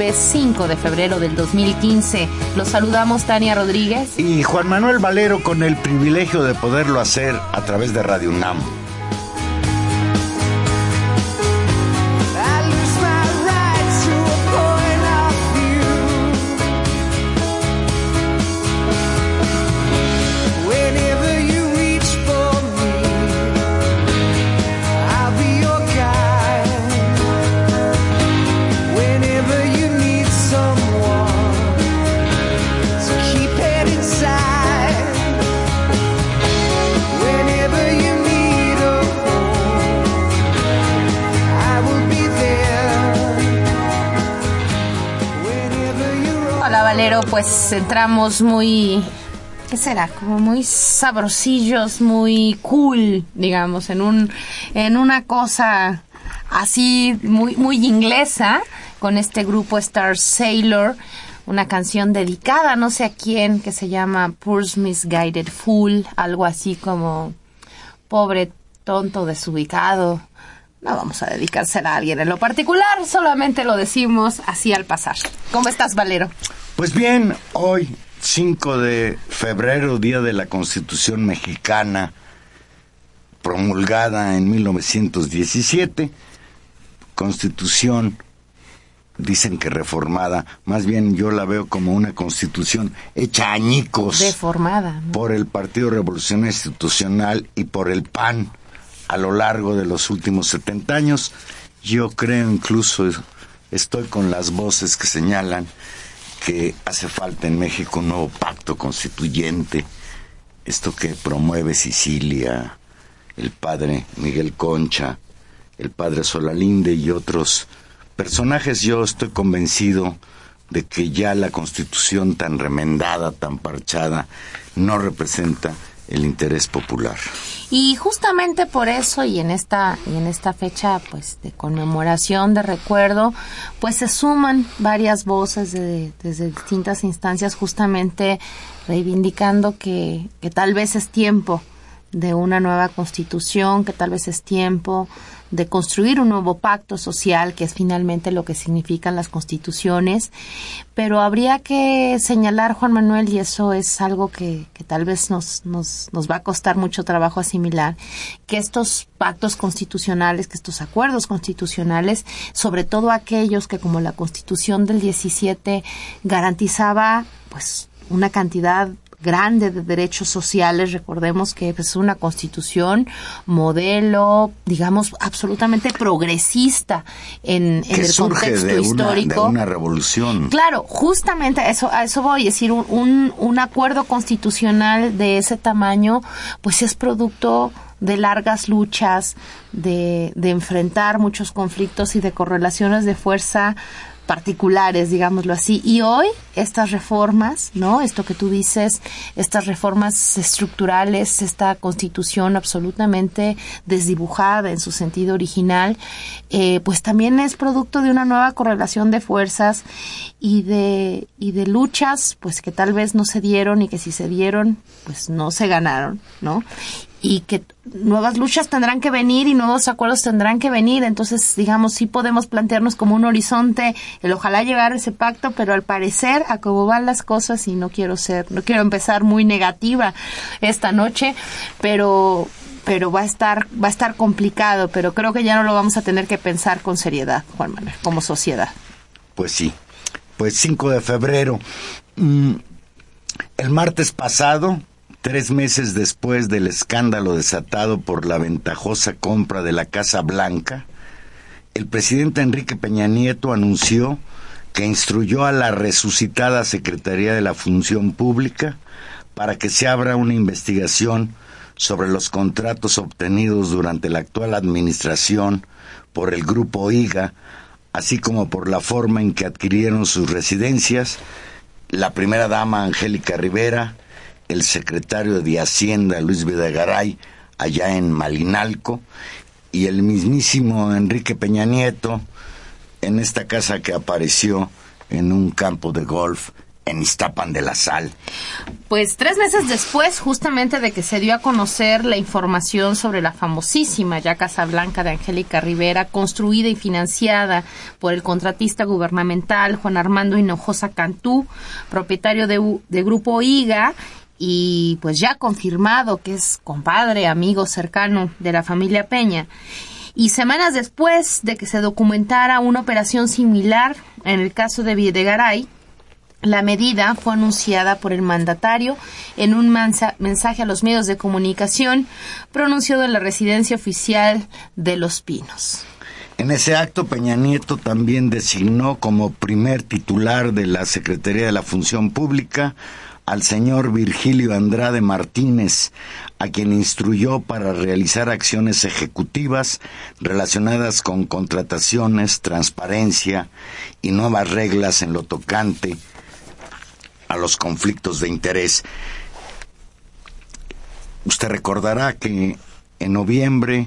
Jueves 5 de febrero del 2015. Los saludamos Tania Rodríguez y Juan Manuel Valero con el privilegio de poderlo hacer a través de Radio UNAM. Pues entramos muy, ¿qué será? Como muy sabrosillos, muy cool, digamos, en un, en una cosa así muy, muy inglesa con este grupo Star Sailor, una canción dedicada no sé a quién que se llama Poor's Misguided Fool, algo así como pobre tonto desubicado. No vamos a dedicársela a alguien en lo particular, solamente lo decimos así al pasar. ¿Cómo estás, Valero? Pues bien, hoy, 5 de febrero, Día de la Constitución Mexicana, promulgada en 1917, Constitución, dicen que reformada, más bien yo la veo como una constitución hecha añicos. Deformada. Por el Partido Revolucionario Institucional y por el PAN a lo largo de los últimos 70 años. Yo creo incluso, estoy con las voces que señalan que hace falta en México un nuevo pacto constituyente, esto que promueve Sicilia, el padre Miguel Concha, el padre Solalinde y otros personajes, yo estoy convencido de que ya la constitución tan remendada, tan parchada, no representa el interés popular. Y justamente por eso y en esta y en esta fecha pues de conmemoración de recuerdo, pues se suman varias voces de, desde distintas instancias justamente reivindicando que, que tal vez es tiempo de una nueva constitución, que tal vez es tiempo de construir un nuevo pacto social, que es finalmente lo que significan las constituciones, pero habría que señalar, Juan Manuel, y eso es algo que, que tal vez nos, nos, nos va a costar mucho trabajo asimilar, que estos pactos constitucionales, que estos acuerdos constitucionales, sobre todo aquellos que como la constitución del 17 garantizaba pues una cantidad grande de derechos sociales. Recordemos que es una constitución modelo, digamos, absolutamente progresista en, el contexto histórico. Una, de una revolución. Claro, justamente a eso, a eso voy. Es decir, un, un acuerdo constitucional de ese tamaño, pues es producto de largas luchas, de, de enfrentar muchos conflictos y de correlaciones de fuerza particulares, digámoslo así. Y hoy estas reformas, ¿no? Esto que tú dices, estas reformas estructurales, esta constitución absolutamente desdibujada en su sentido original, eh, pues también es producto de una nueva correlación de fuerzas y de, y de luchas, pues que tal vez no se dieron y que si se dieron, pues no se ganaron, ¿no? Y que nuevas luchas tendrán que venir y nuevos acuerdos tendrán que venir. Entonces, digamos, sí podemos plantearnos como un horizonte el ojalá llegar ese pacto, pero al parecer, a cómo van las cosas, y no quiero ser, no quiero empezar muy negativa esta noche, pero pero va a estar va a estar complicado, pero creo que ya no lo vamos a tener que pensar con seriedad, Juan Manuel, como sociedad. Pues sí. Pues 5 de febrero. Mm, el martes pasado Tres meses después del escándalo desatado por la ventajosa compra de la Casa Blanca, el presidente Enrique Peña Nieto anunció que instruyó a la resucitada Secretaría de la Función Pública para que se abra una investigación sobre los contratos obtenidos durante la actual administración por el grupo IGA, así como por la forma en que adquirieron sus residencias la primera dama Angélica Rivera, el secretario de Hacienda Luis Videgaray allá en Malinalco y el mismísimo Enrique Peña Nieto en esta casa que apareció en un campo de golf en Iztapan de la Sal. Pues tres meses después, justamente de que se dio a conocer la información sobre la famosísima ya Casa Blanca de Angélica Rivera, construida y financiada por el contratista gubernamental Juan Armando Hinojosa Cantú, propietario de, de Grupo IGA, y pues ya confirmado que es compadre, amigo cercano de la familia Peña. Y semanas después de que se documentara una operación similar en el caso de Videgaray, la medida fue anunciada por el mandatario en un mensaje a los medios de comunicación pronunciado en la residencia oficial de Los Pinos. En ese acto, Peña Nieto también designó como primer titular de la Secretaría de la Función Pública al señor Virgilio Andrade Martínez, a quien instruyó para realizar acciones ejecutivas relacionadas con contrataciones, transparencia y nuevas reglas en lo tocante a los conflictos de interés. Usted recordará que en noviembre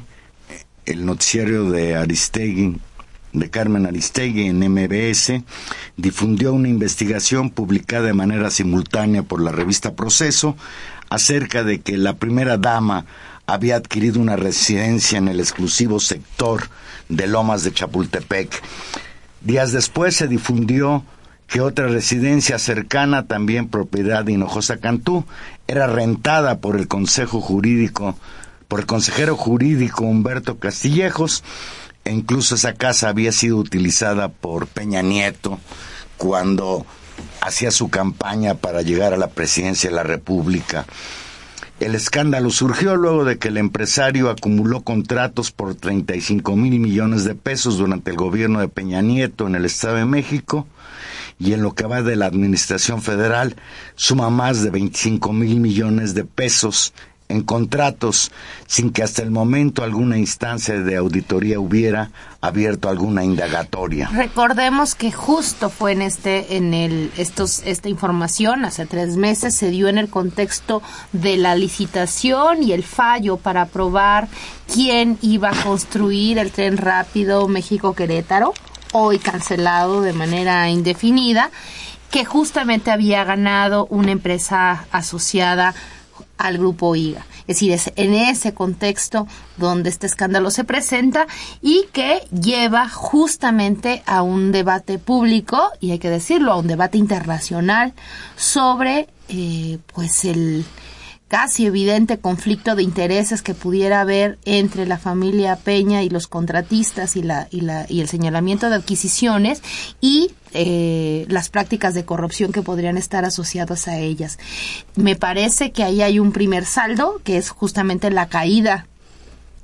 el noticiario de Aristegui de Carmen Aristegui en MBS, difundió una investigación publicada de manera simultánea por la revista Proceso acerca de que la primera dama había adquirido una residencia en el exclusivo sector de Lomas de Chapultepec. Días después se difundió que otra residencia cercana, también propiedad de Hinojosa Cantú, era rentada por el Consejo Jurídico, por el consejero jurídico Humberto Castillejos, incluso esa casa había sido utilizada por Peña Nieto cuando hacía su campaña para llegar a la presidencia de la República. El escándalo surgió luego de que el empresario acumuló contratos por 35 mil millones de pesos durante el gobierno de Peña Nieto en el Estado de México y en lo que va de la Administración Federal suma más de 25 mil millones de pesos en contratos sin que hasta el momento alguna instancia de auditoría hubiera abierto alguna indagatoria. Recordemos que justo fue en este, en el, estos, esta información hace tres meses se dio en el contexto de la licitación y el fallo para aprobar quién iba a construir el tren rápido México Querétaro, hoy cancelado de manera indefinida, que justamente había ganado una empresa asociada al grupo IGA. Es decir, es en ese contexto donde este escándalo se presenta y que lleva justamente a un debate público, y hay que decirlo, a un debate internacional sobre eh, pues el casi evidente conflicto de intereses que pudiera haber entre la familia Peña y los contratistas y, la, y, la, y el señalamiento de adquisiciones y eh, las prácticas de corrupción que podrían estar asociadas a ellas. Me parece que ahí hay un primer saldo, que es justamente la caída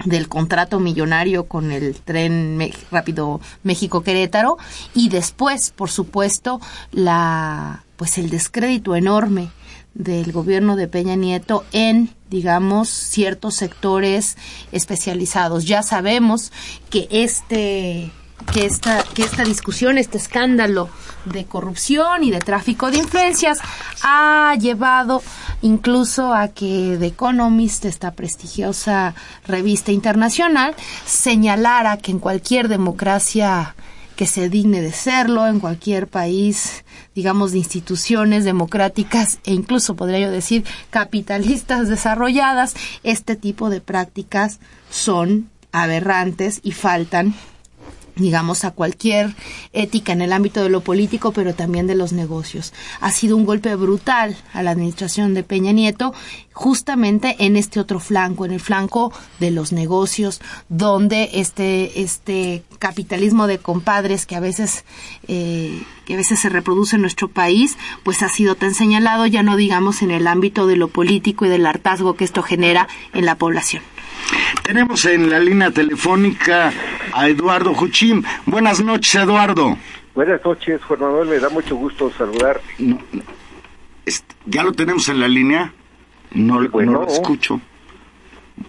del contrato millonario con el tren rápido México Querétaro y después, por supuesto, la pues el descrédito enorme del gobierno de Peña Nieto en, digamos, ciertos sectores especializados. Ya sabemos que este que esta, que esta discusión, este escándalo de corrupción y de tráfico de influencias ha llevado incluso a que The Economist, esta prestigiosa revista internacional, señalara que en cualquier democracia que se digne de serlo en cualquier país, digamos, de instituciones democráticas e incluso podría yo decir capitalistas desarrolladas, este tipo de prácticas son aberrantes y faltan digamos, a cualquier ética en el ámbito de lo político, pero también de los negocios. Ha sido un golpe brutal a la administración de Peña Nieto, justamente en este otro flanco, en el flanco de los negocios, donde este, este capitalismo de compadres que a veces, eh, que a veces se reproduce en nuestro país, pues ha sido tan señalado, ya no digamos en el ámbito de lo político y del hartazgo que esto genera en la población. Tenemos en la línea telefónica a Eduardo Juchín. Buenas noches, Eduardo. Buenas noches, Juan Manuel. Me da mucho gusto saludarte. ¿Ya lo tenemos en la línea? No, lo escucho.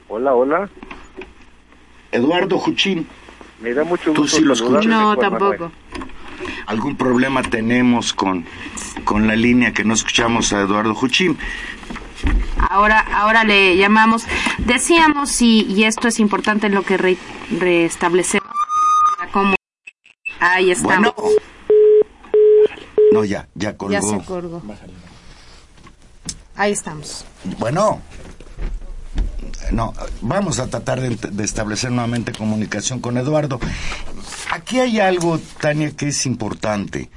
Hola, hola. Eduardo Juchín. Me da mucho gusto. ¿Tú sí lo escuchas? No, tampoco. ¿Algún problema tenemos con, con la línea que no escuchamos a Eduardo Juchín? Ahora, ahora le llamamos. Decíamos, y, y esto es importante en lo que restablecemos, como ahí estamos. No, ya, ya colgó. Ya se colgó. Ahí estamos. Bueno. No, vamos a tratar de, de, establecer nuevamente comunicación con Eduardo. Aquí hay algo, Tania, que es importante.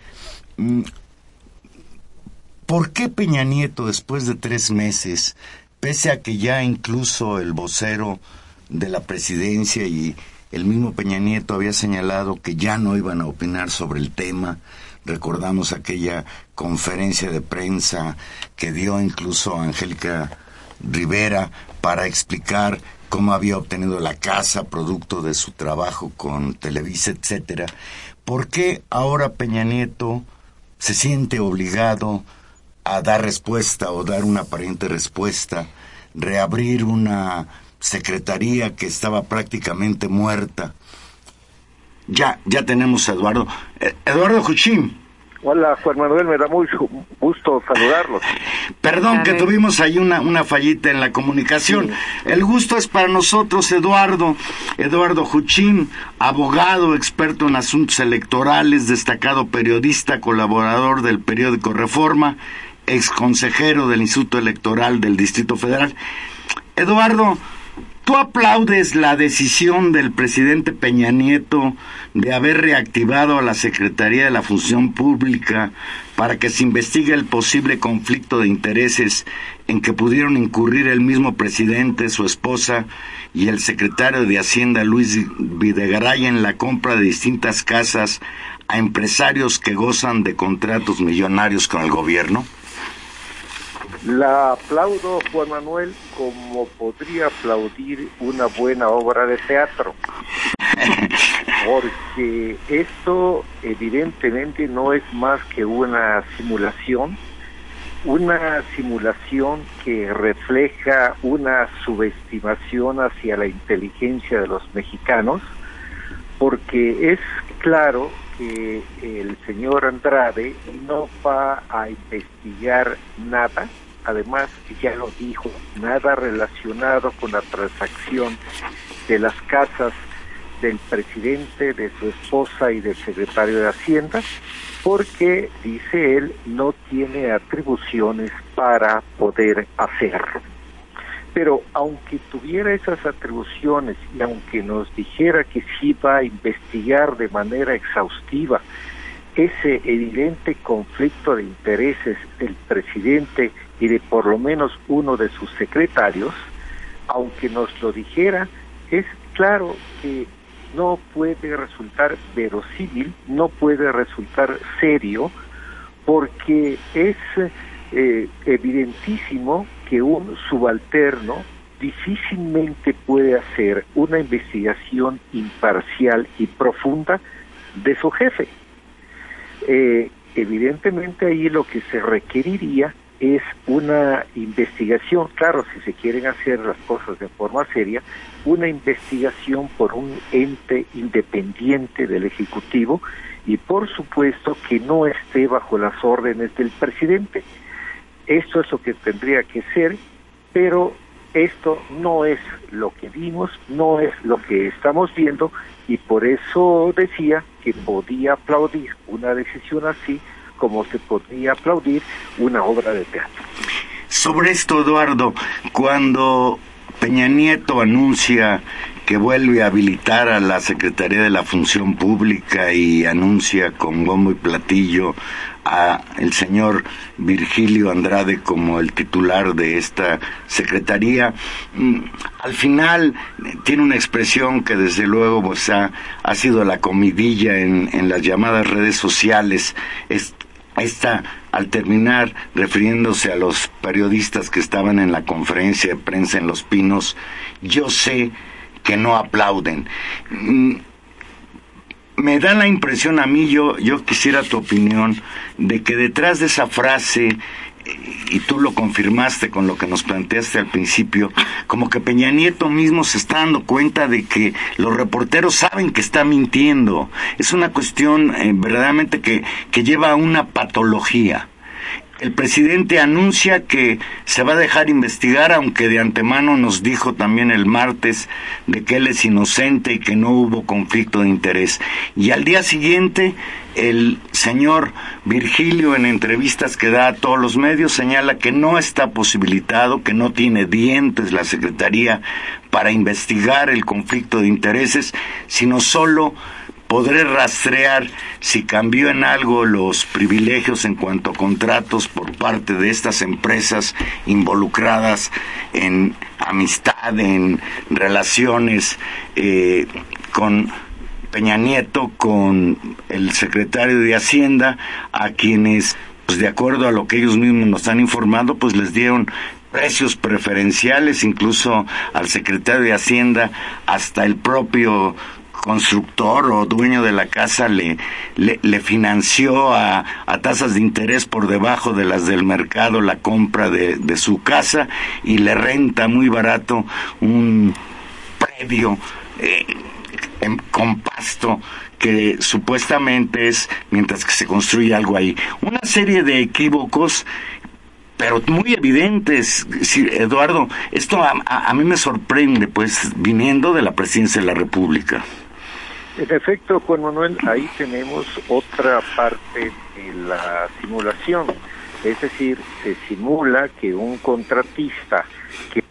¿Por qué Peña Nieto, después de tres meses, pese a que ya incluso el vocero de la presidencia y el mismo Peña Nieto había señalado que ya no iban a opinar sobre el tema, recordamos aquella conferencia de prensa que dio incluso Angélica Rivera para explicar cómo había obtenido la casa producto de su trabajo con Televisa, etcétera. ¿Por qué ahora Peña Nieto se siente obligado a dar respuesta o dar una aparente respuesta, reabrir una secretaría que estaba prácticamente muerta. Ya, ya tenemos a Eduardo. Eh, Eduardo Juchín. Hola, Juan Manuel, me da mucho gusto saludarlos. Perdón que tuvimos ahí una, una fallita en la comunicación. El gusto es para nosotros, Eduardo. Eduardo Juchín, abogado, experto en asuntos electorales, destacado periodista, colaborador del periódico Reforma ex consejero del Instituto Electoral del Distrito Federal. Eduardo, ¿tú aplaudes la decisión del presidente Peña Nieto de haber reactivado a la Secretaría de la Función Pública para que se investigue el posible conflicto de intereses en que pudieron incurrir el mismo presidente, su esposa y el secretario de Hacienda Luis Videgaray en la compra de distintas casas a empresarios que gozan de contratos millonarios con el gobierno? La aplaudo, Juan Manuel, como podría aplaudir una buena obra de teatro. Porque esto evidentemente no es más que una simulación, una simulación que refleja una subestimación hacia la inteligencia de los mexicanos, porque es claro que el señor Andrade no va a investigar nada además ya lo dijo, nada relacionado con la transacción de las casas del presidente, de su esposa y del secretario de Hacienda, porque, dice él, no tiene atribuciones para poder hacerlo. Pero aunque tuviera esas atribuciones y aunque nos dijera que sí va a investigar de manera exhaustiva ese evidente conflicto de intereses del presidente y de por lo menos uno de sus secretarios, aunque nos lo dijera, es claro que no puede resultar verosímil, no puede resultar serio, porque es eh, evidentísimo que un subalterno difícilmente puede hacer una investigación imparcial y profunda de su jefe. Eh, evidentemente ahí lo que se requeriría es una investigación, claro, si se quieren hacer las cosas de forma seria, una investigación por un ente independiente del Ejecutivo y por supuesto que no esté bajo las órdenes del presidente. Esto es lo que tendría que ser, pero esto no es lo que vimos, no es lo que estamos viendo y por eso decía que podía aplaudir una decisión así como se podía aplaudir una obra de teatro. Sobre esto, Eduardo, cuando Peña Nieto anuncia que vuelve a habilitar a la Secretaría de la Función Pública y anuncia con bombo y platillo a el señor Virgilio Andrade como el titular de esta secretaría. Mm, al final tiene una expresión que desde luego pues, ha, sido la comidilla en, en las llamadas redes sociales. esta, al terminar, refiriéndose a los periodistas que estaban en la conferencia de prensa en Los Pinos, yo sé que no aplauden. Me da la impresión a mí, yo, yo quisiera tu opinión, de que detrás de esa frase, y tú lo confirmaste con lo que nos planteaste al principio, como que Peña Nieto mismo se está dando cuenta de que los reporteros saben que está mintiendo. Es una cuestión eh, verdaderamente que, que lleva a una patología el presidente anuncia que se va a dejar investigar, aunque de antemano nos dijo también el martes de que él es inocente y que no hubo conflicto de interés. Y al día siguiente, el señor Virgilio, en entrevistas que da a todos los medios, señala que no está posibilitado, que no tiene dientes la Secretaría para investigar el conflicto de intereses, sino solo podré rastrear si cambió en algo los privilegios en cuanto a contratos por parte de estas empresas involucradas en amistad, en relaciones eh, con Peña Nieto, con el secretario de Hacienda, a quienes, pues de acuerdo a lo que ellos mismos nos han informado, pues les dieron precios preferenciales, incluso al secretario de Hacienda, hasta el propio constructor o dueño de la casa le, le, financió a, a, tasas de interés por debajo de las del mercado la compra de, de su casa y le renta muy barato un predio eh, con pasto que supuestamente es mientras que se construye algo ahí. Una serie de equívocos pero muy evidentes. Eduardo, esto a, a, mí me sorprende, pues, viniendo de la presidencia de la República. En efecto, Juan Manuel, ahí tenemos otra parte de la simulación. Es decir, se simula que un contratista que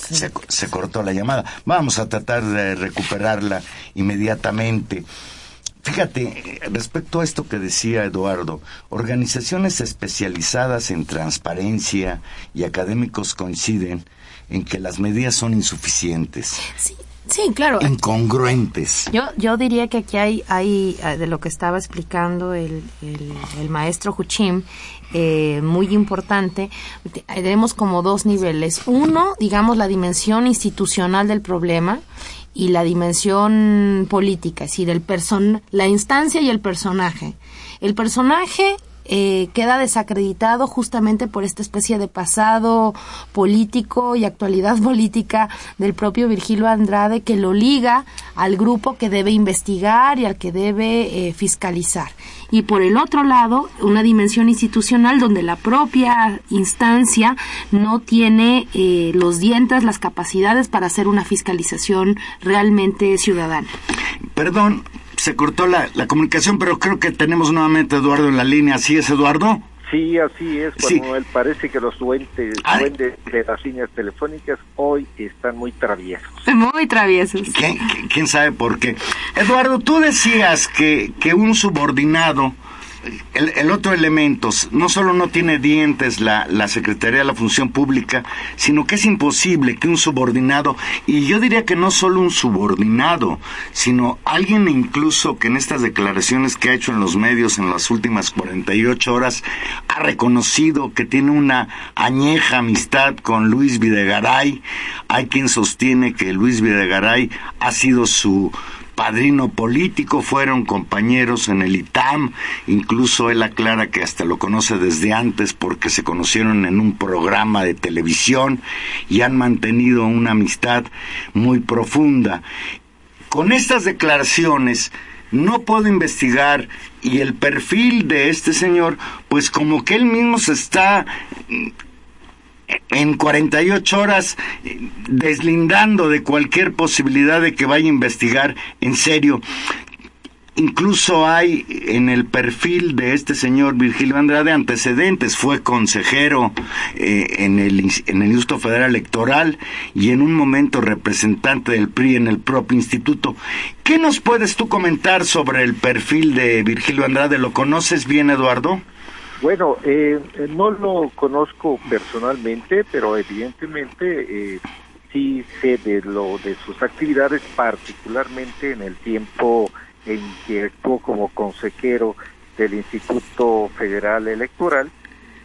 se, se, cortó la llamada. Vamos a tratar de recuperarla inmediatamente. Fíjate, respecto a esto que decía Eduardo, organizaciones especializadas en transparencia y académicos coinciden en que las medidas son insuficientes. Sí. Sí, claro. Incongruentes. Yo, yo diría que aquí hay, hay eh, de lo que estaba explicando el, el, maestro Huchim, eh, muy importante. Tenemos como dos niveles. Uno, digamos, la dimensión institucional del problema y la dimensión política, es decir, el person la instancia y el personaje. El personaje eh, queda desacreditado justamente por esta especie de pasado político y actualidad política del propio Virgilio Andrade que lo liga al grupo que debe investigar y al que debe eh, fiscalizar. Y por el otro lado, una dimensión institucional donde la propia instancia no tiene eh, los dientes, las capacidades para hacer una fiscalización realmente ciudadana. Perdón, se cortó la, la comunicación, pero creo que tenemos nuevamente a Eduardo en la línea. ¿Así es, Eduardo? Sí, así es, cuando él parece que los duendes, duendes, de las líneas telefónicas hoy están muy traviesos. Muy traviesos. ¿Quién, quién sabe por qué? Eduardo, tú decías que, que un subordinado el, otro elemento, no solo no tiene dientes la, la Secretaría de la Función Pública, sino que es imposible que un subordinado, y yo diría que no solo un subordinado, sino alguien incluso que en estas declaraciones que ha hecho en los medios en las últimas 48 horas, ha reconocido que tiene una añeja amistad con Luis Videgaray. Hay quien sostiene que Luis Videgaray ha sido su padrino político, fueron compañeros en el ITAM, incluso él aclara que hasta lo conoce desde antes porque se conocieron en un programa de televisión y han mantenido una amistad muy profunda. Con estas declaraciones no puedo investigar y el perfil de este señor, pues como que él mismo se está en 48 horas deslindando de cualquier posibilidad de que vaya a investigar en serio. Incluso hay en el perfil de este señor Virgilio Andrade antecedentes. Fue consejero eh, en, el, en el Instituto Federal Electoral y en un momento representante del PRI en el propio instituto. ¿Qué nos puedes tú comentar sobre el perfil de Virgilio Andrade? ¿Lo conoces bien, Eduardo? Bueno, eh, no lo conozco personalmente, pero evidentemente eh, sí sé de lo de sus actividades, particularmente en el tiempo en que actuó como consejero del Instituto Federal Electoral,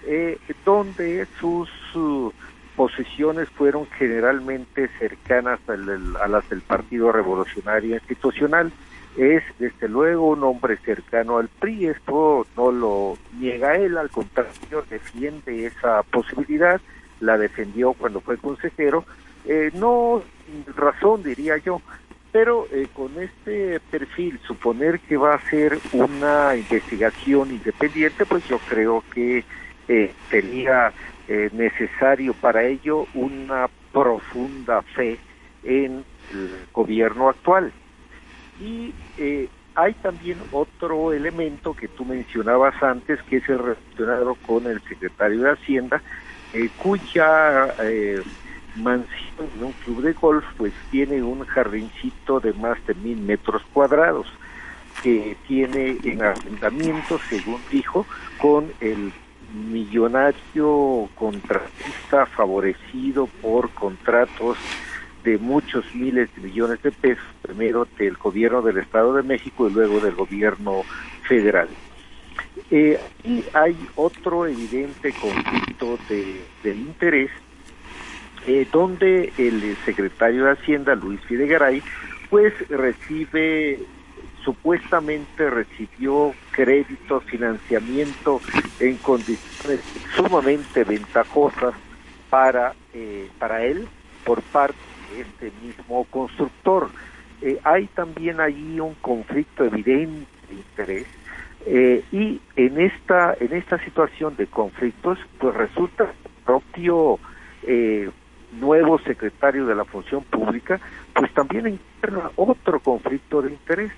eh, donde sus posiciones fueron generalmente cercanas a las del Partido Revolucionario Institucional. Es desde luego un hombre cercano al PRI, esto no lo niega él, al contrario, defiende esa posibilidad, la defendió cuando fue consejero, eh, no razón diría yo, pero eh, con este perfil, suponer que va a ser una investigación independiente, pues yo creo que eh, sería eh, necesario para ello una profunda fe en el gobierno actual. Y eh, hay también otro elemento que tú mencionabas antes, que es el relacionado con el secretario de Hacienda, cuya mansión en un club de golf, pues tiene un jardincito de más de mil metros cuadrados que tiene en arrendamiento, según dijo, con el millonario contratista favorecido por contratos de muchos miles de millones de pesos, primero del gobierno del Estado de México y luego del gobierno federal. Eh, y hay otro evidente conflicto de, de interés eh, donde el secretario de Hacienda, Luis Fidegaray, pues recibe, supuestamente recibió crédito, financiamiento en condiciones sumamente ventajosas para, eh, para él por parte este mismo constructor. Eh, hay también ahí un conflicto evidente de interés y en esta en esta situación de conflictos pues resulta propio eh, nuevo secretario de la función pública, pues también encuentra otro conflicto de interés,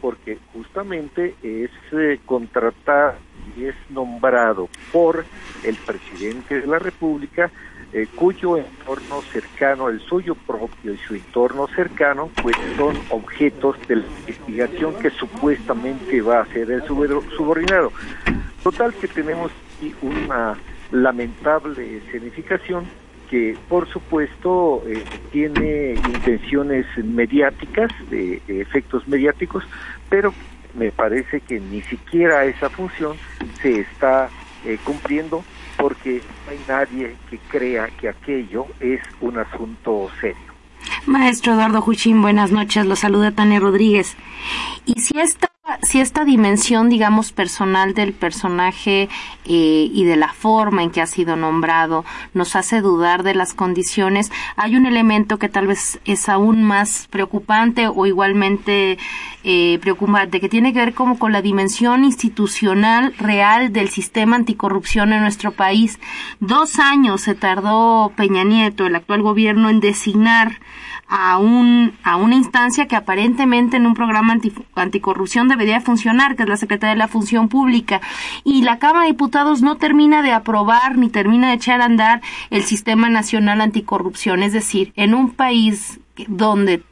porque justamente es eh, contratado y es nombrado por el presidente de la República, eh, cuyo entorno cercano, el suyo propio y su entorno cercano, pues son objetos de la investigación que supuestamente va a ser el subordinado. Total que tenemos aquí una lamentable escenificación que por supuesto eh, tiene intenciones mediáticas, de, efectos mediáticos, pero me parece que ni siquiera esa función se está eh, cumpliendo porque no hay nadie que crea que aquello es un asunto serio. Maestro Eduardo Juchín, buenas noches. Lo saluda Tania Rodríguez. Y si esta, si esta dimensión, digamos, personal del personaje eh, y de la forma en que ha sido nombrado nos hace dudar de las condiciones, hay un elemento que tal vez es aún más preocupante o igualmente eh, preocupante, que tiene que ver como con la dimensión institucional real del sistema anticorrupción en nuestro país. Dos años se tardó Peña Nieto, el actual gobierno, en designar a, un, a una instancia que aparentemente en un programa anticorrupción debería funcionar, que es la Secretaría de la Función Pública. Y la Cámara de Diputados no termina de aprobar ni termina de echar a andar el Sistema Nacional Anticorrupción. Es decir, en un país donde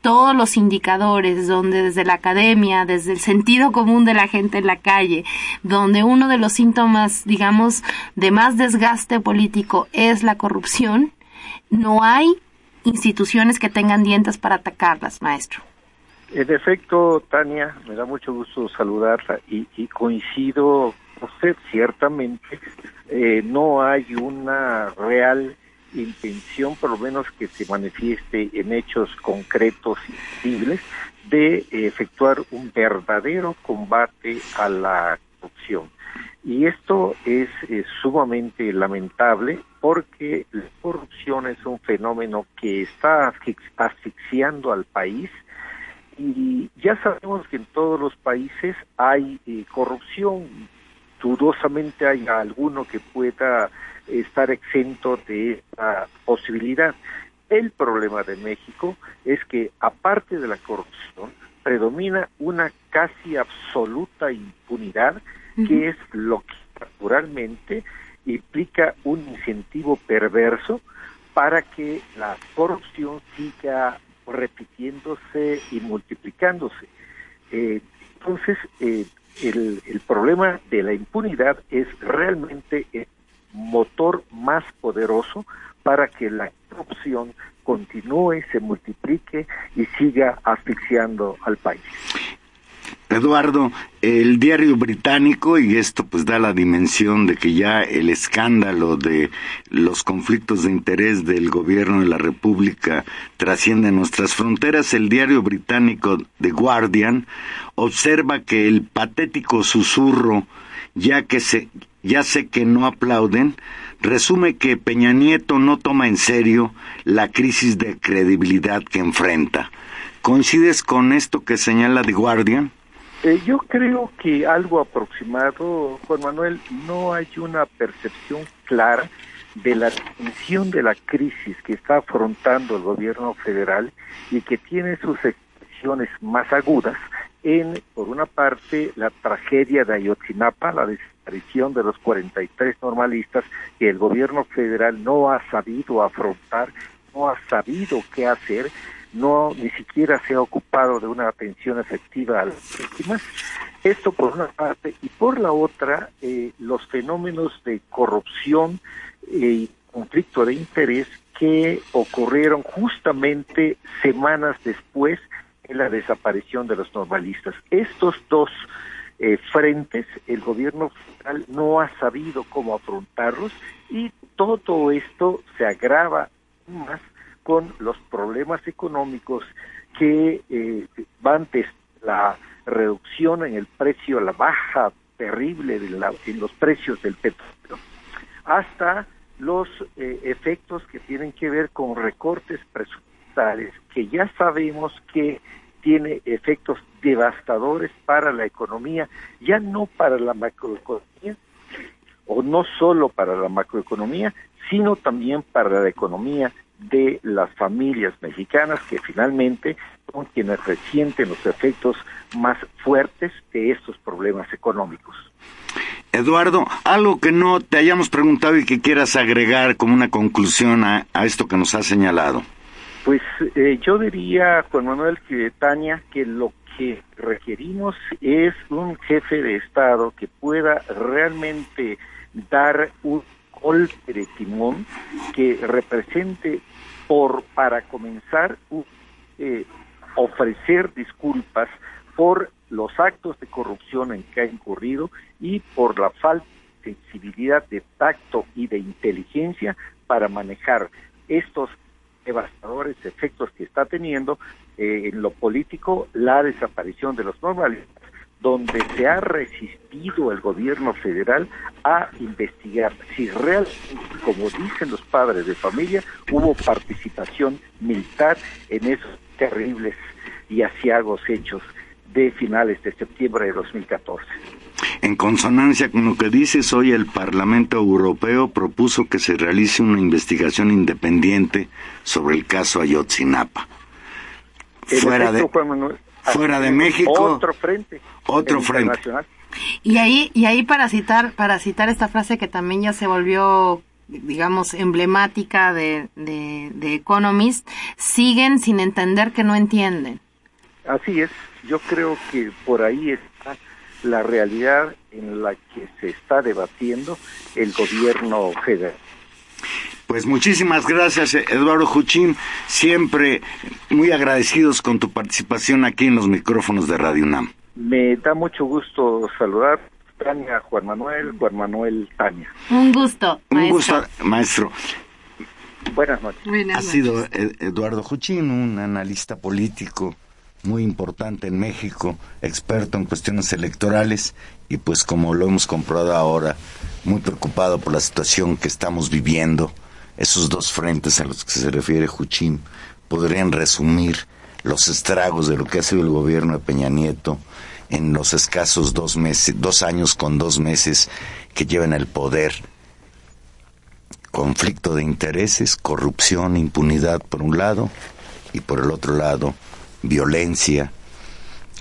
todos los indicadores, donde desde la academia, desde el sentido común de la gente en la calle, donde uno de los síntomas, digamos, de más desgaste político es la corrupción, no hay instituciones que tengan dientes para atacarlas, maestro. En efecto, Tania, me da mucho gusto saludarla y, coincido con usted, ciertamente eh, no hay una real intención, por lo menos que se manifieste en hechos concretos y visibles, de efectuar un verdadero combate a la corrupción. Y esto es, sumamente lamentable porque la corrupción es un fenómeno que está asfixiando al país y ya sabemos que en todos los países hay eh, corrupción. dudosamente haya alguno que pueda estar exento de esta posibilidad. El problema de México es que aparte de la corrupción, predomina una casi absoluta impunidad, que es lo que naturalmente implica un incentivo perverso para que la corrupción siga repitiéndose y multiplicándose. Eh, entonces, eh, el, el, problema de la impunidad es realmente el motor más poderoso para que la corrupción continúe, se multiplique y siga asfixiando al país. Eduardo, el diario británico, y esto pues da la dimensión de que ya el escándalo de los conflictos de interés del gobierno de la República trasciende nuestras fronteras, el diario británico The Guardian observa que el patético susurro, ya que se, ya sé que no aplauden, resume que Peña Nieto no toma en serio la crisis de credibilidad que enfrenta. ¿Coincides con esto que señala The Guardian? Eh, yo creo que algo aproximado, Juan Manuel, no hay una percepción clara de la dimensión de la crisis que está afrontando el gobierno federal y que tiene sus expresiones más agudas en, por una parte, la tragedia de Ayotzinapa, la desaparición de los 43 normalistas que el gobierno federal no ha sabido afrontar, no ha sabido qué hacer, no ni siquiera se ha ocupado de una atención efectiva a las víctimas. Esto por una parte y por la otra eh, los fenómenos de corrupción y conflicto de interés que ocurrieron justamente semanas después de la desaparición de los normalistas. Estos dos eh, frentes, el gobierno federal no ha sabido cómo afrontarlos y todo esto se agrava más con los problemas económicos que eh, van desde la reducción en el precio, la baja terrible de la, en los precios del petróleo, hasta los eh, efectos que tienen que ver con recortes presupuestales, que ya sabemos que tiene efectos devastadores para la economía, ya no para la macroeconomía, o no solo para la macroeconomía, sino también para la economía de las familias mexicanas que finalmente son quienes resienten los efectos más fuertes de estos problemas económicos. Eduardo, algo que no te hayamos preguntado y que quieras agregar como una conclusión a, esto que nos has señalado. Pues eh, yo diría, Juan Manuel Tania, que lo que requerimos es un jefe de Estado que pueda realmente dar un de timón que represente por para comenzar eh, ofrecer disculpas por los actos de corrupción en que ha incurrido y por la falta de sensibilidad de tacto y de inteligencia para manejar estos devastadores efectos que está teniendo eh, en lo político la desaparición de los normalistas donde se ha resistido el gobierno federal a investigar si realmente, como dicen los padres de familia, hubo participación militar en esos terribles y asiagos hechos de finales de septiembre de 2014. En consonancia con lo que dices, hoy el Parlamento Europeo propuso que se realice una investigación independiente sobre el caso Ayotzinapa. Fuera de, fuera de México. Otro frente. Otro frente. Y ahí, y ahí para citar, para citar esta frase que también ya se volvió digamos, emblemática de, de, de Economist, siguen sin entender que no entienden. Así es, yo creo que por ahí está la realidad en la que se está debatiendo el gobierno federal. Pues muchísimas gracias, Eduardo Juchín. Siempre muy agradecidos con tu participación aquí en los micrófonos de Radio UNAM. Me da mucho gusto saludar Tania, Juan Manuel, Juan Manuel, Tania. Un gusto. Un gusto, maestro. Buenas noches. ha sido Eduardo Juchín, un analista político muy importante en México, experto en cuestiones electorales y pues como lo hemos comprobado ahora, muy preocupado por la situación que estamos viviendo esos dos frentes a los que se refiere Juchín podrían resumir los estragos de lo que ha sido el gobierno de Peña Nieto en los escasos dos meses, dos años con dos meses que llevan el poder. Conflicto de intereses, corrupción, impunidad por un lado y por el otro lado violencia,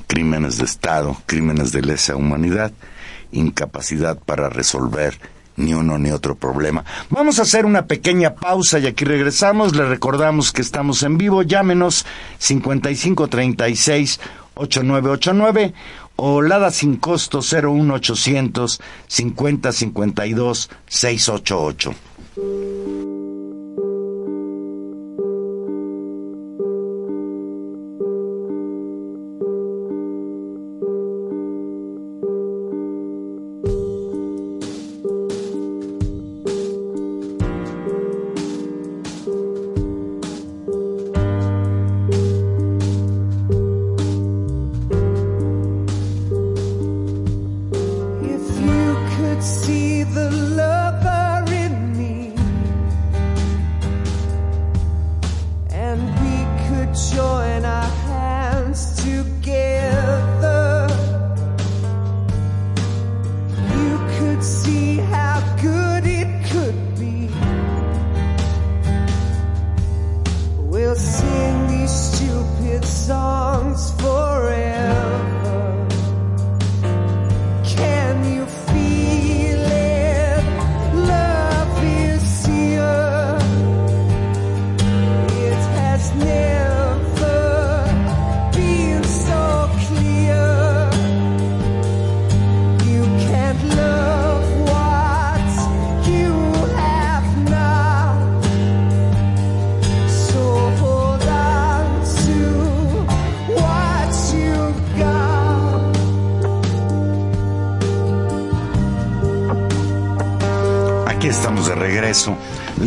crímenes de Estado, crímenes de lesa humanidad, incapacidad para resolver ni uno ni otro problema. Vamos a hacer una pequeña pausa y aquí regresamos. Le recordamos que estamos en vivo. Llámenos 5536 8989 o Lada sin costo 01800 5052 688.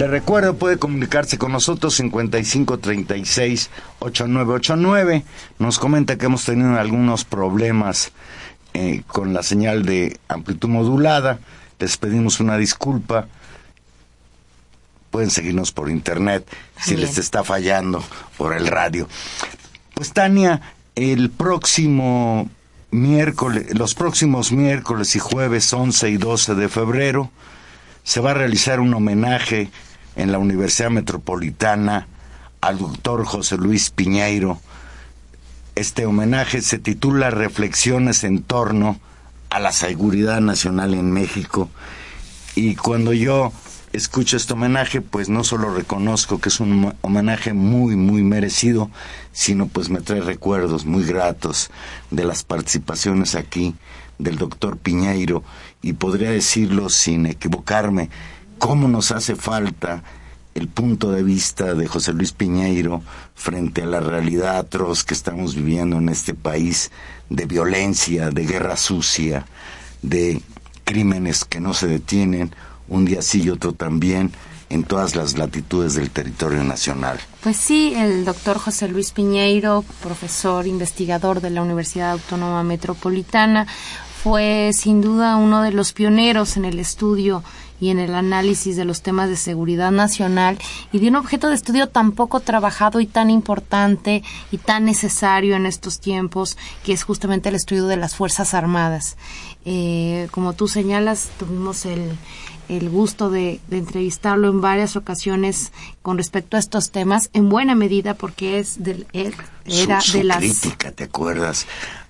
Recuerdo, puede comunicarse con nosotros 5536 8989. Nos comenta que hemos tenido algunos problemas eh, con la señal de amplitud modulada. Les pedimos una disculpa. Pueden seguirnos por internet si les está fallando por el radio. Pues Tania, el próximo miércoles, los próximos miércoles y jueves 11 y 12 de febrero, se va a realizar un homenaje en la Universidad Metropolitana al doctor José Luis Piñeiro. Este homenaje se titula Reflexiones en torno a la seguridad nacional en México. Y cuando yo escucho este homenaje, pues no solo reconozco que es un homenaje muy, muy merecido, sino pues me trae recuerdos muy gratos de las participaciones aquí del doctor Piñeiro y podría decirlo sin equivocarme, cómo nos hace falta el punto de vista de José Luis Piñeiro frente a la realidad atroz que estamos viviendo en este país de violencia, de guerra sucia, de crímenes que no se detienen, un día sí y otro también, en todas las latitudes del territorio nacional. Pues sí, el doctor José Luis Piñeiro, profesor investigador de la Universidad Autónoma Metropolitana, fue sin duda uno de los pioneros en el estudio y en el análisis de los temas de seguridad nacional y de un objeto de estudio tan poco trabajado y tan importante y tan necesario en estos tiempos, que es justamente el estudio de las Fuerzas Armadas. Eh, como tú señalas, tuvimos el, el gusto de, entrevistarlo en varias ocasiones con respecto a estos temas, en buena medida porque es del, era de las... crítica, ¿te acuerdas?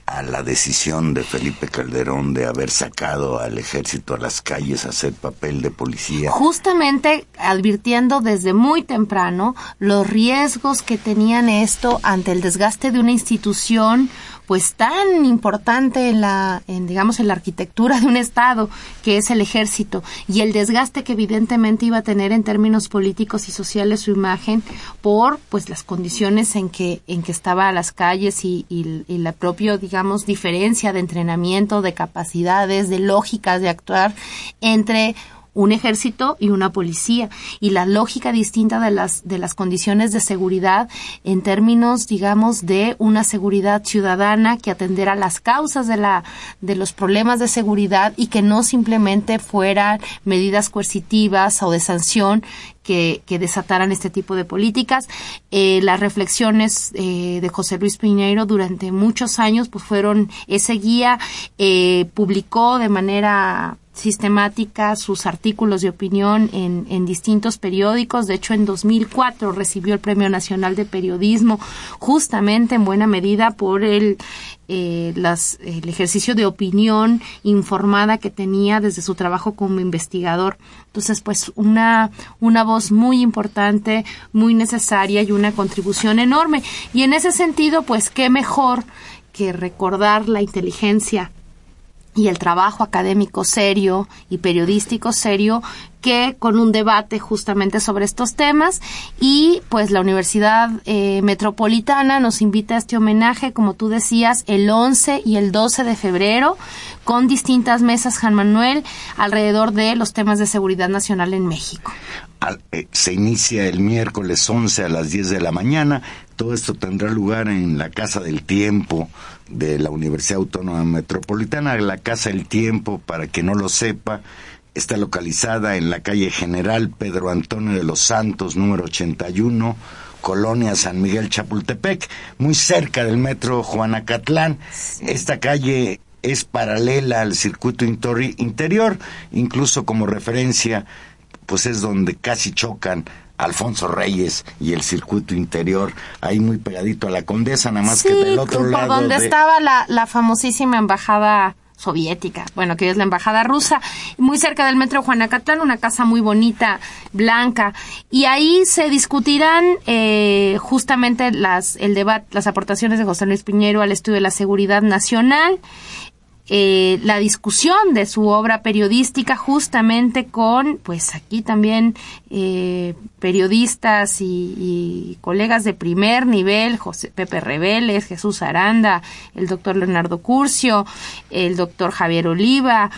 A la decisión de Felipe Calderón de haber sacado al ejército a las calles a hacer papel de policía. Justamente advirtiendo desde muy temprano los riesgos que tenían esto ante el desgaste de una institución pues tan importante en la en, digamos en la arquitectura de un estado que es el ejército y el desgaste que evidentemente iba a tener en términos políticos y sociales su imagen por pues las condiciones en que en que estaba a las calles y, la propia digamos diferencia de entrenamiento de capacidades de lógicas de actuar entre un ejército y una policía y la lógica distinta de las de las condiciones de seguridad en términos digamos de una seguridad ciudadana que atendiera las causas de la de los problemas de seguridad y que no simplemente fueran medidas coercitivas o de sanción que, que, desataran este tipo de políticas. Eh, las reflexiones eh, de José Luis Piñeiro durante muchos años pues fueron ese guía, eh, publicó de manera sistemática sus artículos de opinión en, en, distintos periódicos. De hecho, en 2004 recibió el Premio Nacional de Periodismo, justamente en buena medida por el, eh, las, el ejercicio de opinión informada que tenía desde su trabajo como investigador. Entonces, pues una, una voz muy importante, muy necesaria y una contribución enorme. Y en ese sentido, pues qué mejor que recordar la inteligencia y el trabajo académico serio y periodístico serio que con un debate justamente sobre estos temas y pues la Universidad eh, Metropolitana nos invita a este homenaje, como tú decías, el 11 y el 12 de febrero con distintas mesas, Juan Manuel, alrededor de los temas de seguridad nacional en México. Eh, se inicia el miércoles 11 a las 10 de la mañana. Todo esto tendrá lugar en la Casa del Tiempo de la Universidad Autónoma Metropolitana. La Casa del Tiempo, para que no lo sepa, Está localizada en la calle General Pedro Antonio de los Santos, número 81, Colonia San Miguel Chapultepec, muy cerca del metro Juanacatlán. Esta calle es paralela al circuito interior, incluso como referencia, pues es donde casi chocan Alfonso Reyes y el circuito interior, ahí muy pegadito a la Condesa, nada más que del otro lado. Por donde estaba la, la famosísima embajada soviética, bueno, que es la embajada rusa, muy cerca del metro Juanacatlán, una casa muy bonita, blanca, y ahí se discutirán eh, justamente las, el debate, las aportaciones de José Luis Piñero al estudio de la seguridad nacional, eh, la discusión de su obra periodística justamente con, pues aquí también eh, periodistas y, colegas de primer nivel, José Pepe Reveles, Jesús Aranda, el doctor Leonardo Curcio, el doctor Javier Oliva,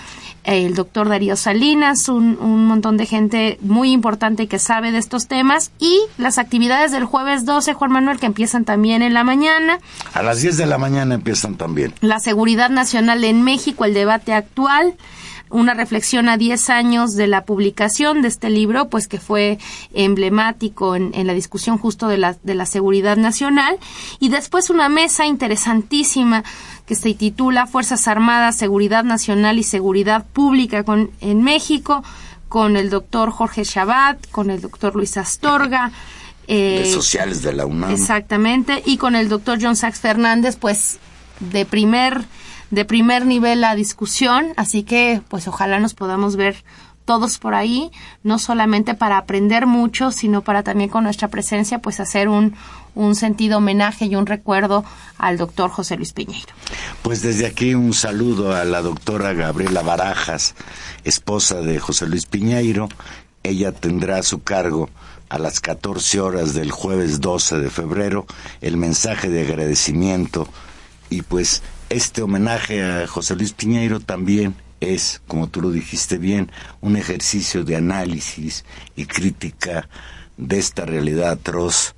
el doctor Darío Salinas, un, un, montón de gente muy importante que sabe de estos temas y las actividades del jueves 12, Juan Manuel, que empiezan también en la mañana. A las 10 de la mañana empiezan también. La seguridad nacional en México, el debate actual una reflexión a 10 años de la publicación de este libro, pues que fue emblemático en, en, la discusión justo de la, de la seguridad nacional, y después una mesa interesantísima que se titula Fuerzas Armadas, Seguridad Nacional y Seguridad Pública con, en México, con el doctor Jorge Chabat, con el doctor Luis Astorga. Eh, de sociales de la UNAM. Exactamente, y con el doctor John Sachs Fernández, pues de primer, de primer nivel la discusión, así que pues ojalá nos podamos ver todos por ahí, no solamente para aprender mucho, sino para también con nuestra presencia, pues hacer un, un sentido homenaje y un recuerdo al doctor José Luis Piñeiro. Pues desde aquí un saludo a la doctora Gabriela Barajas, esposa de José Luis Piñeiro. Ella tendrá a su cargo a las 14 horas del jueves 12 de febrero el mensaje de agradecimiento y pues este homenaje a José Luis Piñeiro también es, como tú lo dijiste bien, un ejercicio de análisis y crítica de esta realidad atroz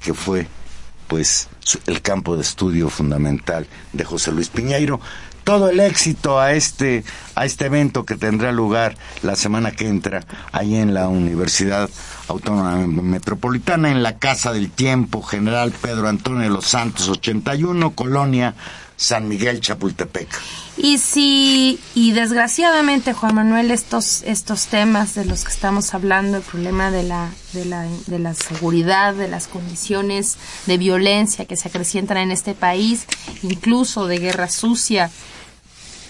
que fue pues el campo de estudio fundamental de José Luis Piñeiro. Todo el éxito a este a este evento que tendrá lugar la semana que entra ahí en la Universidad Autónoma Metropolitana en la Casa del Tiempo General Pedro Antonio de los Santos 81, Colonia San Miguel Chapultepec. Y si, y desgraciadamente, Juan Manuel, estos, estos temas de los que estamos hablando, el problema de la, de la, de la seguridad, de las condiciones de violencia que se acrecientan en este país, incluso de guerra sucia,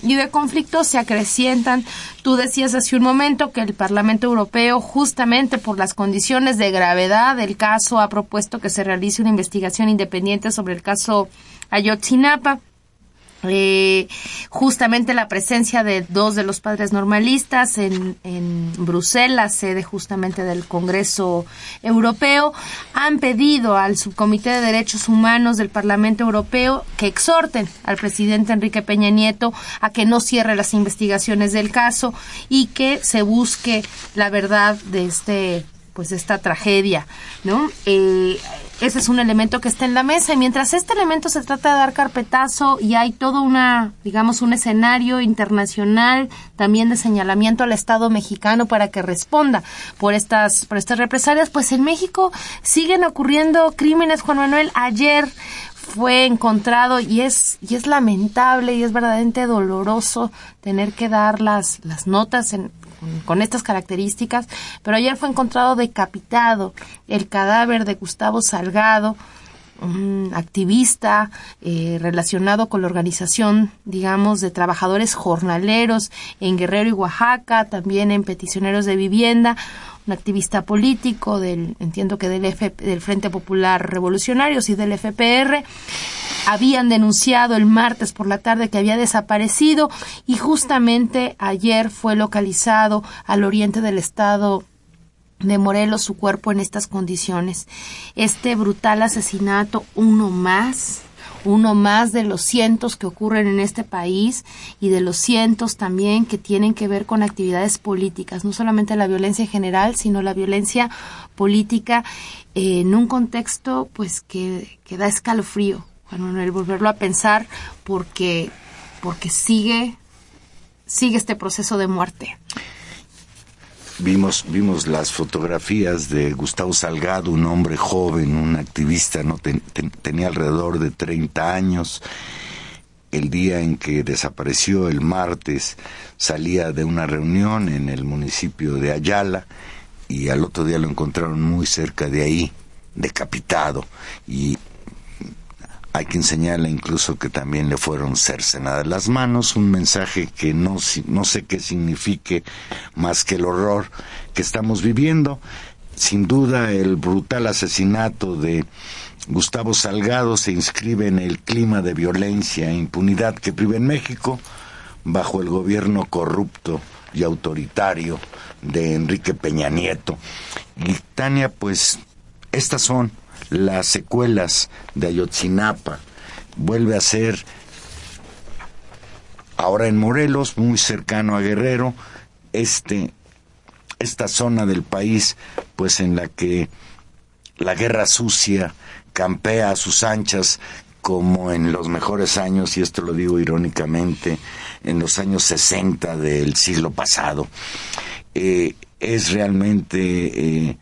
y de conflictos se acrecientan. Tú decías hace un momento que el Parlamento Europeo, justamente por las condiciones de gravedad del caso, ha propuesto que se realice una investigación independiente sobre el caso Ayotzinapa. Eh, justamente la presencia de dos de los padres normalistas en, en Bruselas, sede justamente del Congreso Europeo, han pedido al Subcomité de Derechos Humanos del Parlamento Europeo que exhorten al presidente Enrique Peña Nieto a que no cierre las investigaciones del caso y que se busque la verdad de este pues esta tragedia, ¿no? Eh, ese es un elemento que está en la mesa y mientras este elemento se trata de dar carpetazo y hay todo una, digamos, un escenario internacional también de señalamiento al Estado mexicano para que responda por estas, por estas represalias, pues en México siguen ocurriendo crímenes, Juan Manuel. Ayer fue encontrado y es y es lamentable y es verdaderamente doloroso tener que dar las las notas en, con, estas características, pero ayer fue encontrado decapitado el cadáver de Gustavo Salgado, un activista eh, relacionado con la organización, digamos, de trabajadores jornaleros en Guerrero y Oaxaca, también en peticioneros de vivienda, un activista político del, entiendo que del, del Frente Popular Revolucionarios y del FPR, habían denunciado el martes por la tarde que había desaparecido y justamente ayer fue localizado al oriente del estado de Morelos su cuerpo en estas condiciones. Este brutal asesinato, uno más, uno más de los cientos que ocurren en este país y de los cientos también que tienen que ver con actividades políticas, no solamente la violencia en general, sino la violencia política en un contexto pues que, que da escalofrío, Juan Manuel, volverlo a pensar porque, porque sigue, sigue este proceso de muerte. Vimos, vimos las fotografías de Gustavo Salgado, un hombre joven, un activista, ¿no? tenía alrededor de 30 años. El día en que desapareció, el martes, salía de una reunión en el municipio de Ayala y al otro día lo encontraron muy cerca de ahí, decapitado. Y hay quien señala incluso que también le fueron cercenadas las manos, un mensaje que no, sé qué signifique más que el horror que estamos viviendo. Sin duda el brutal asesinato de Gustavo Salgado se inscribe en el clima de violencia e impunidad que vive en México bajo el gobierno corrupto y autoritario de Enrique Peña Nieto. Y Tania, pues estas son las secuelas de Ayotzinapa. Vuelve a ser ahora en Morelos, muy cercano a Guerrero, este, esta zona del país, pues en la que la guerra sucia campea a sus anchas como en los mejores años, y esto lo digo irónicamente, en los años 60 del siglo pasado. Eh, es realmente eh,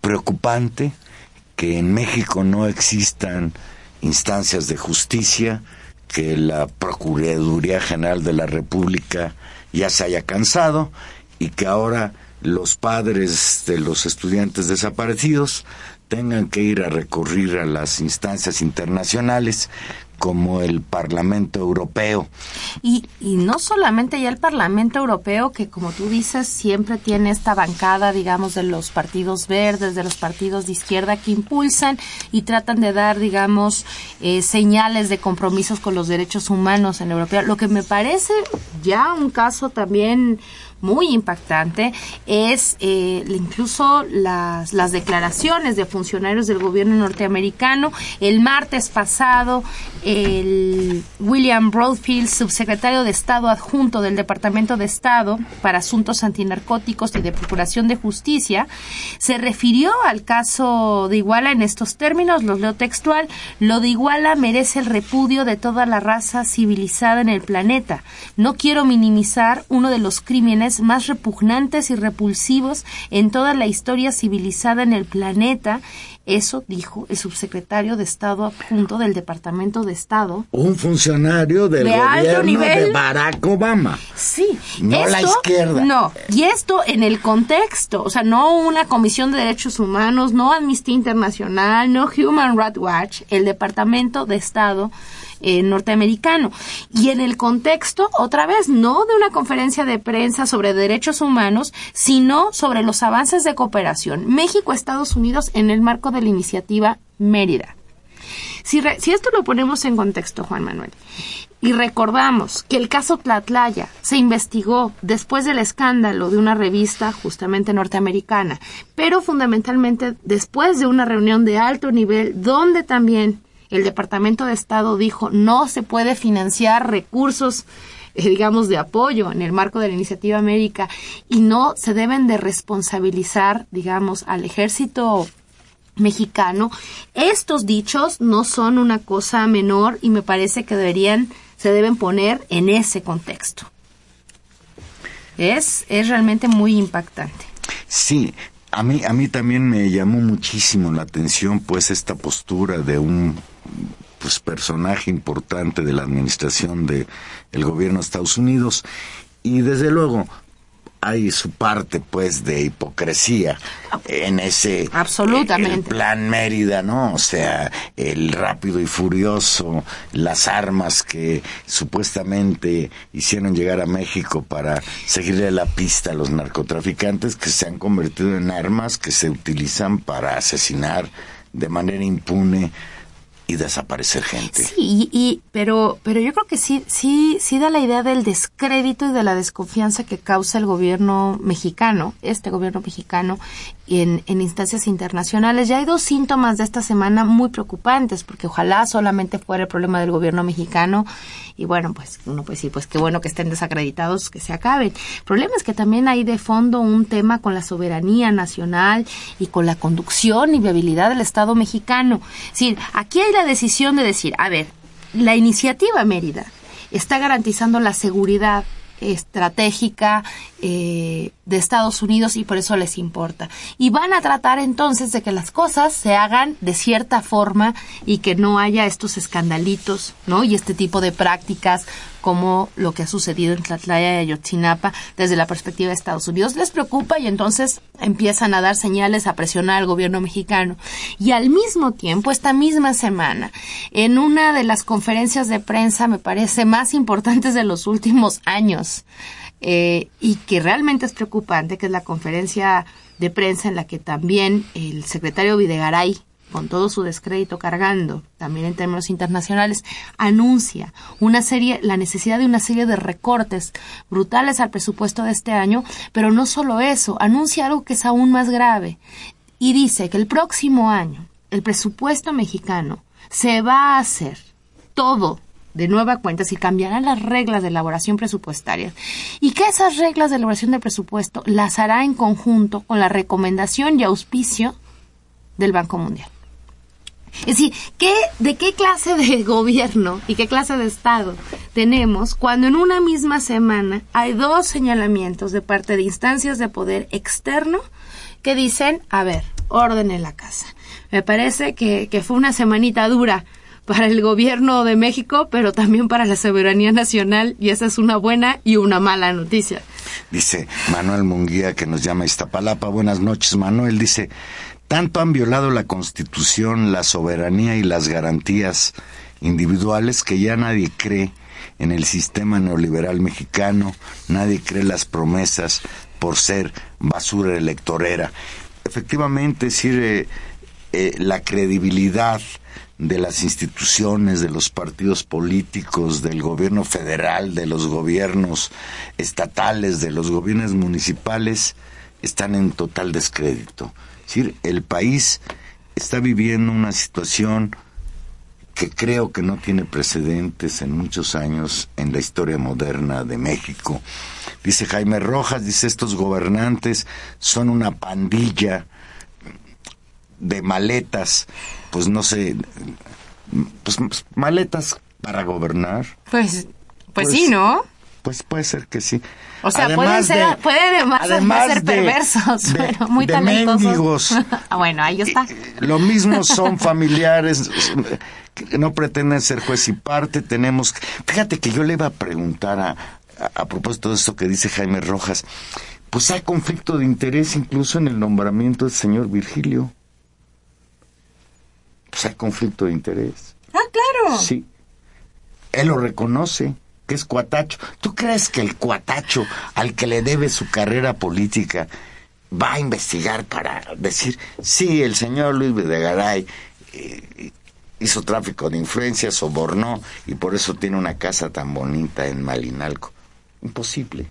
preocupante que en México no existan instancias de justicia, que la Procuraduría General de la República ya se haya cansado y que ahora los padres de los estudiantes desaparecidos tengan que ir a recurrir a las instancias internacionales como el Parlamento Europeo. Y, y no solamente ya el Parlamento Europeo, que como tú dices, siempre tiene esta bancada, digamos, de los partidos verdes, de los partidos de izquierda que impulsan y tratan de dar, digamos, eh, señales de compromisos con los derechos humanos en Europa. Lo que me parece ya un caso también muy impactante es eh, incluso las, las declaraciones de funcionarios del gobierno norteamericano. El martes pasado, el William Broadfield, subsecretario de Estado adjunto del Departamento de Estado para Asuntos Antinarcóticos y de Procuración de Justicia, se refirió al caso de Iguala en estos términos, los leo textual, lo de Iguala merece el repudio de toda la raza civilizada en el planeta. No quiero minimizar uno de los crímenes más repugnantes y repulsivos en toda la historia civilizada en el planeta. Eso dijo el subsecretario de Estado adjunto del Departamento de Estado. Un funcionario del gobierno de Barack Obama. Sí. No la izquierda. No. Y esto en el contexto, o sea, no una Comisión de Derechos Humanos, no Amnistía Internacional, no Human Rights Watch, el Departamento de Estado eh, norteamericano. Y en el contexto, otra vez, no de una conferencia de prensa sobre derechos humanos, sino sobre los avances de cooperación México-Estados Unidos en el marco de la iniciativa Mérida. Si, si esto lo ponemos en contexto, Juan Manuel, y recordamos que el caso Tlatlaya se investigó después del escándalo de una revista justamente norteamericana, pero fundamentalmente después de una reunión de alto nivel donde también el Departamento de Estado dijo no se puede financiar recursos eh, digamos de apoyo en el marco de la iniciativa América y no se deben de responsabilizar digamos al ejército mexicano estos dichos no son una cosa menor y me parece que deberían se deben poner en ese contexto. Es, es realmente muy impactante. Sí, a mí, a mí también me llamó muchísimo la atención pues esta postura de un pues personaje importante de la administración de el gobierno de Estados Unidos. Y desde luego hay su parte pues de hipocresía en ese absolutamente. plan Mérida no o sea el rápido y furioso las armas que supuestamente hicieron llegar a México para seguirle la pista a los narcotraficantes que se han convertido en armas que se utilizan para asesinar de manera impune y desaparecer gente. Sí, y, pero, pero yo creo que sí, sí, sí da la idea del descrédito y de la desconfianza que causa el gobierno mexicano, este gobierno mexicano, en, instancias internacionales. Ya hay dos síntomas de esta semana muy preocupantes, porque ojalá solamente fuera el problema del gobierno mexicano y bueno, pues uno puede decir, pues qué bueno que estén desacreditados, que se acaben. El problema es que también hay de fondo un tema con la soberanía nacional y con la conducción y viabilidad del Estado mexicano. Es decir, aquí hay la decisión de decir, a ver, la iniciativa Mérida está garantizando la seguridad estratégica eh, de Estados Unidos y por eso les importa. Y van a tratar entonces de que las cosas se hagan de cierta forma y que no haya estos escandalitos, ¿no? Y este tipo de prácticas como lo que ha sucedido en Tlatlaya y Ayotzinapa desde la perspectiva de Estados Unidos les preocupa y entonces empiezan a dar señales a presionar al gobierno mexicano. Y al mismo tiempo, esta misma semana, en una de las conferencias de prensa, me parece, más importantes de los últimos años, eh, y que realmente es preocupante, que es la conferencia de prensa en la que también el secretario Videgaray con todo su descrédito cargando, también en términos internacionales, anuncia una serie, la necesidad de una serie de recortes brutales al presupuesto de este año, pero no solo eso, anuncia algo que es aún más grave y dice que el próximo año el presupuesto mexicano se va a hacer todo de nueva cuenta si cambiarán las reglas de elaboración presupuestaria y que esas reglas de elaboración de presupuesto las hará en conjunto con la recomendación y auspicio del Banco Mundial. Es decir, ¿qué, ¿de qué clase de gobierno y qué clase de Estado tenemos cuando en una misma semana hay dos señalamientos de parte de instancias de poder externo que dicen, a ver, orden en la casa? Me parece que, que fue una semanita dura para el gobierno de México, pero también para la soberanía nacional, y esa es una buena y una mala noticia. Dice Manuel Munguía, que nos llama Iztapalapa. Buenas noches, Manuel. Dice, tanto han violado la Constitución, la soberanía y las garantías individuales que ya nadie cree en el sistema neoliberal mexicano, nadie cree las promesas por ser basura electorera. Efectivamente, decir, eh, la credibilidad de las instituciones, de los partidos políticos, del gobierno federal, de los gobiernos estatales, de los gobiernos municipales, están en total descrédito decir, el país está viviendo una situación que creo que no tiene precedentes en muchos años en la historia moderna de México. Dice Jaime Rojas, dice, estos gobernantes son una pandilla de maletas, pues no sé, pues maletas para gobernar. Pues, pues, pues sí, ¿no? Pues puede ser que sí. O sea, pueden ser, puede además, ser perversos, pero muy talentosos. ah, bueno, ahí está. Lo mismo son familiares que no pretenden ser juez y parte. Tenemos, fíjate que yo le iba a preguntar a, a, propósito de esto que dice Jaime Rojas, pues hay conflicto de interés incluso en el nombramiento del señor Virgilio. Pues hay conflicto de interés. Ah, claro. Sí. Él lo reconoce que es cuatacho. ¿Tú crees que el cuatacho al que le debe su carrera política va a investigar para decir, sí, el señor Luis Videgaray eh, hizo tráfico de influencias, sobornó y por eso tiene una casa tan bonita en Malinalco. Imposible.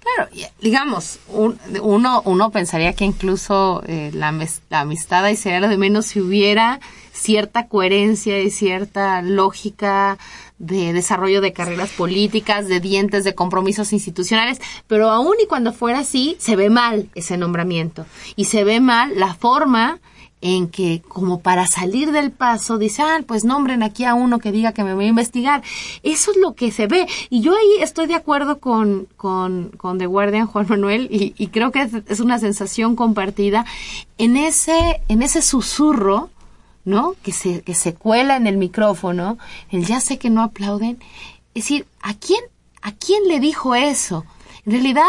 Claro, digamos, uno, uno pensaría que incluso eh, la, la, amistad ahí sería lo de menos si hubiera cierta coherencia y cierta lógica de desarrollo de carreras políticas, de dientes, de compromisos institucionales, pero aún y cuando fuera así, se ve mal ese nombramiento y se ve mal la forma en que como para salir del paso dice, ah, pues nombren aquí a uno que diga que me voy a investigar. Eso es lo que se ve. Y yo ahí estoy de acuerdo con, con, con The Guardian, Juan Manuel, y, creo que es, es, una sensación compartida en ese, en ese susurro, ¿no? Que se, que se cuela en el micrófono, el ya sé que no aplauden. Es decir, ¿a quién, a quién le dijo eso? En realidad,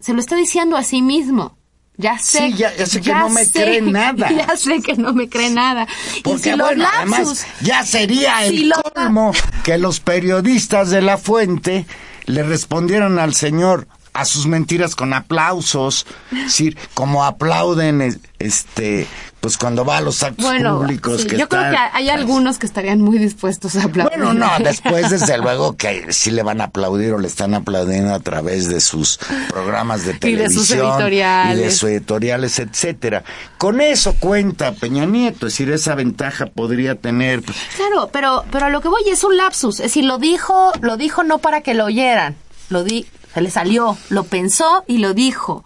se lo está diciendo a sí mismo. Ya sé. Sí, ya, sé que no me cree nada. Ya sé que no me cree nada. Porque, bueno, además, ya sería el colmo que los periodistas de La Fuente le respondieran al señor a sus mentiras con aplausos, es decir, como aplauden este pues cuando va a los actos públicos que yo creo que hay algunos que estarían muy dispuestos a aplaudir. Bueno, no, después desde luego que sí le van a aplaudir o le están aplaudiendo a través de sus programas de televisión y de sus editoriales, y de sus editoriales etcétera. Con eso cuenta Peña Nieto, es decir, esa ventaja podría tener. Pues, claro, pero pero a lo que voy es un lapsus, es decir, lo dijo, lo dijo no para que lo oyeran, lo di, se le salió, lo pensó y lo dijo.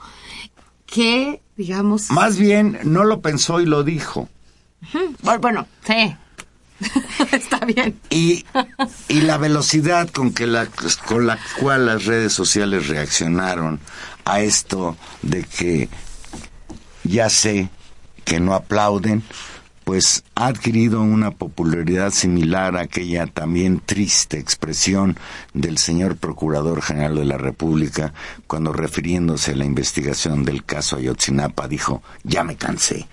Que digamos. Más bien, no lo pensó y lo dijo. Bueno, sí. Está bien. Y, y la velocidad con, que la, con la cual las redes sociales reaccionaron a esto de que ya sé que no aplauden, pues ha adquirido una popularidad similar a aquella también triste expresión del señor Procurador General de la República cuando refiriéndose a la investigación del caso Ayotzinapa dijo, ya me cansé.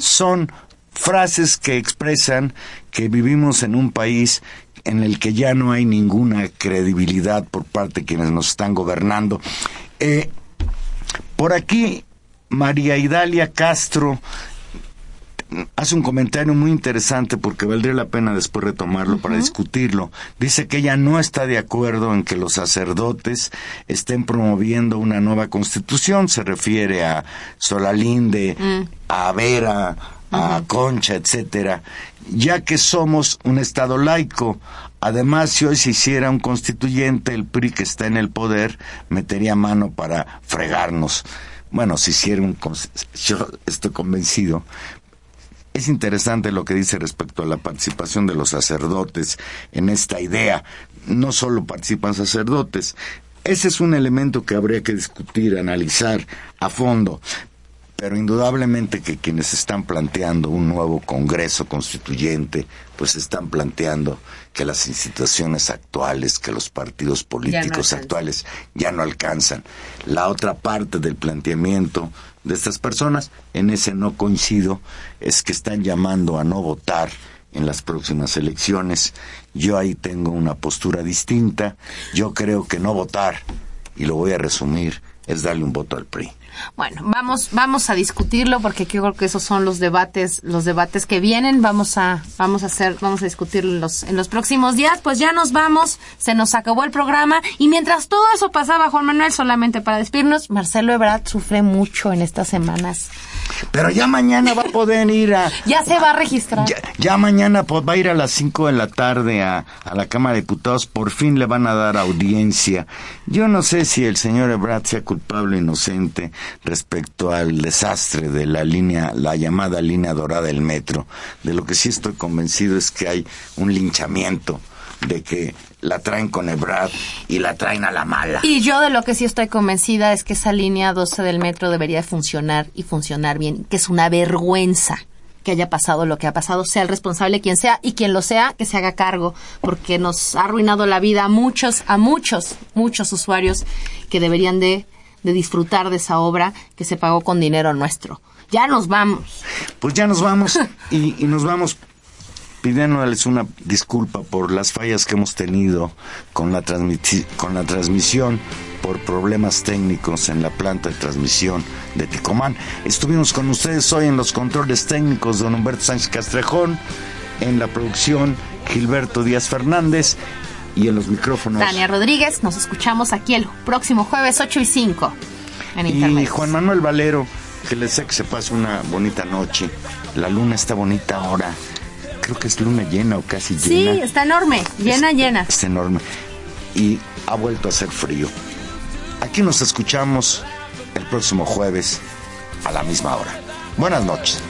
Son frases que expresan que vivimos en un país en el que ya no hay ninguna credibilidad por parte de quienes nos están gobernando. Eh, por aquí, María Idalia Castro hace un comentario muy interesante porque valdría la pena después retomarlo para discutirlo. Dice que ella no está de acuerdo en que los sacerdotes estén promoviendo una nueva constitución. Se refiere a Solalinde, mm. a Vera, a Concha, etcétera, ya que somos un Estado laico. Además, si hoy se hiciera un constituyente, el PRI que está en el poder metería mano para fregarnos. Bueno, si hiciera un... Yo estoy convencido es interesante lo que dice respecto a la participación de los sacerdotes en esta idea. No solo participan sacerdotes, ese es un elemento que habría que discutir, analizar a fondo pero indudablemente que quienes están planteando un nuevo Congreso constituyente, pues están planteando que las instituciones actuales, que los partidos políticos actuales ya no alcanzan. La otra parte del planteamiento de estas personas, en ese no coincido, es que están llamando a no votar en las próximas elecciones. Yo ahí tengo una postura distinta. Yo creo que no votar, y lo voy a resumir, es darle un voto al PRI. Bueno, vamos, vamos a discutirlo porque creo que esos son los debates, los debates que vienen. Vamos a, vamos a hacer, vamos a discutirlos en los, en los próximos días. Pues ya nos vamos, se nos acabó el programa y mientras todo eso pasaba, Juan Manuel, solamente para despedirnos, Marcelo Ebrard sufre mucho en estas semanas pero ya mañana va a poder ir a... ya se va a registrar. Ya, mañana va a ir a las 5 de la tarde a, a, la Cámara de Diputados. Por fin le van a dar audiencia. Yo no sé si el señor Ebrard sea culpable o inocente respecto al desastre de la línea, la llamada línea dorada del metro. De lo que sí estoy convencido es que hay un linchamiento de que la traen con Ebrard y la traen a la mala. Y yo de lo que sí estoy convencida es que esa línea 12 del metro debería funcionar y funcionar bien, que es una vergüenza que haya pasado lo que ha pasado, sea el responsable quien sea y quien lo sea, que se haga cargo, porque nos ha arruinado la vida a muchos, a muchos, muchos usuarios que deberían de, de disfrutar de esa obra que se pagó con dinero nuestro. Ya nos vamos. Pues ya nos vamos y, y nos vamos pidiéndoles una disculpa por las fallas que hemos tenido con la, con la transmisión por problemas técnicos en la planta de transmisión de Ticomán. Estuvimos con ustedes hoy en los controles técnicos, don Humberto Sánchez Castrejón. En la producción, Gilberto Díaz Fernández. Y en los micrófonos. Tania Rodríguez, nos escuchamos aquí el próximo jueves 8 y 5 en Internet. Y Juan Manuel Valero, que les sé que se pase una bonita noche. La luna está bonita ahora. Creo que es luna llena o casi llena. Sí, está enorme, llena, llena. Está enorme. Y ha vuelto a hacer frío. Aquí nos escuchamos el próximo jueves a la misma hora. Buenas noches.